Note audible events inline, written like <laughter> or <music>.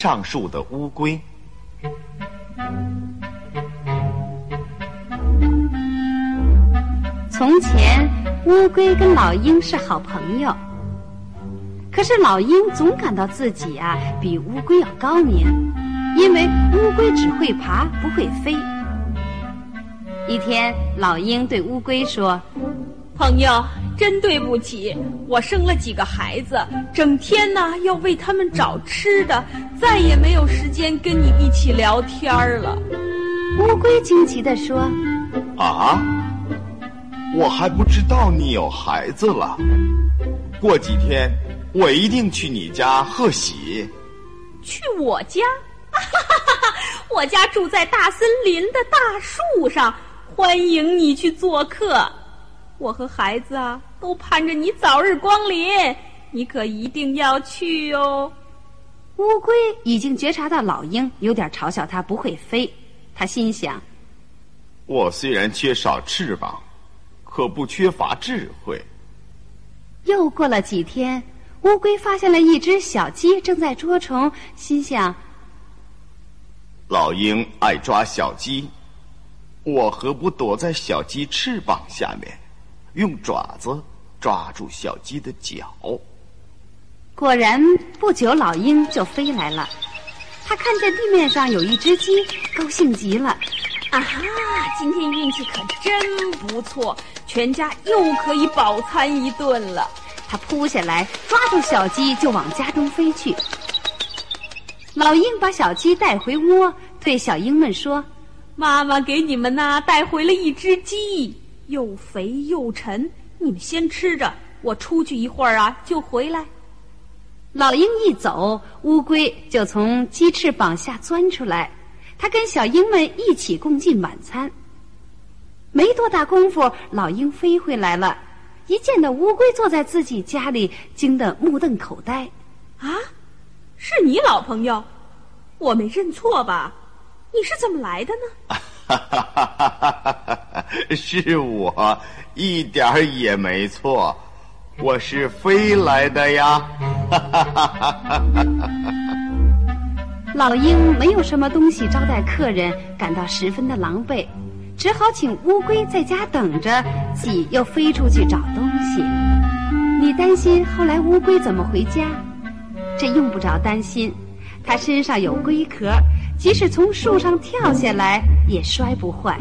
上树的乌龟。从前，乌龟跟老鹰是好朋友。可是老鹰总感到自己啊比乌龟要高明，因为乌龟只会爬不会飞。一天，老鹰对乌龟说：“朋友，真对不起，我生了几个孩子，整天呢要为他们找吃的，再也没有时间跟你一起聊天了。”乌龟惊奇地说：“啊，我还不知道你有孩子了。过几天我一定去你家贺喜。去我家？<laughs> 我家住在大森林的大树上。”欢迎你去做客，我和孩子啊都盼着你早日光临，你可一定要去哦。乌龟已经觉察到老鹰有点嘲笑它不会飞，他心想：我虽然缺少翅膀，可不缺乏智慧。又过了几天，乌龟发现了一只小鸡正在捉虫，心想：老鹰爱抓小鸡。我何不躲在小鸡翅膀下面，用爪子抓住小鸡的脚？果然，不久老鹰就飞来了。他看见地面上有一只鸡，高兴极了。啊哈！今天运气可真不错，全家又可以饱餐一顿了。他扑下来抓住小鸡，就往家中飞去。老鹰把小鸡带回窝，对小鹰们说。妈妈给你们呐带回了一只鸡，又肥又沉，你们先吃着，我出去一会儿啊就回来。老鹰一走，乌龟就从鸡翅膀下钻出来，它跟小鹰们一起共进晚餐。没多大功夫，老鹰飞回来了，一见到乌龟坐在自己家里，惊得目瞪口呆。啊，是你老朋友？我没认错吧？你是怎么来的呢？<laughs> <laughs> 是我，一点儿也没错，我是飞来的呀！<laughs> 老鹰没有什么东西招待客人，感到十分的狼狈，只好请乌龟在家等着，自己又飞出去找东西。你担心后来乌龟怎么回家？这用不着担心，它身上有龟壳。即使从树上跳下来，也摔不坏。